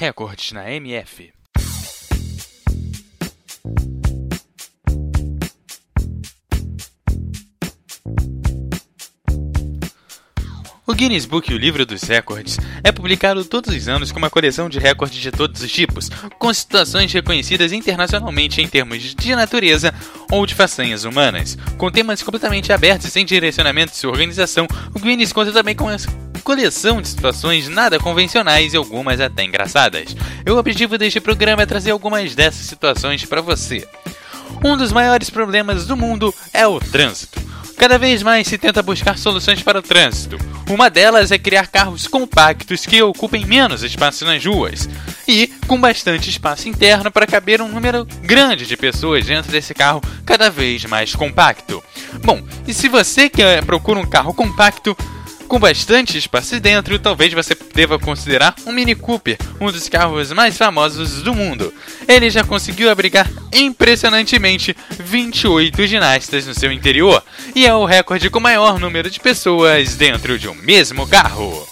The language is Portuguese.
Recordes na MF. O Guinness Book, o livro dos recordes, é publicado todos os anos com uma coleção de recordes de todos os tipos, com situações reconhecidas internacionalmente em termos de natureza ou de façanhas humanas. Com temas completamente abertos e sem direcionamento de sua organização, o Guinness conta também com uma coleção de situações nada convencionais e algumas até engraçadas. E o objetivo deste programa é trazer algumas dessas situações para você. Um dos maiores problemas do mundo é o trânsito. Cada vez mais se tenta buscar soluções para o trânsito. Uma delas é criar carros compactos que ocupem menos espaço nas ruas e com bastante espaço interno para caber um número grande de pessoas dentro desse carro cada vez mais compacto. Bom, e se você quer procura um carro compacto, com bastante espaço dentro, talvez você deva considerar um Mini Cooper, um dos carros mais famosos do mundo. Ele já conseguiu abrigar impressionantemente 28 ginastas no seu interior e é o recorde com maior número de pessoas dentro de um mesmo carro.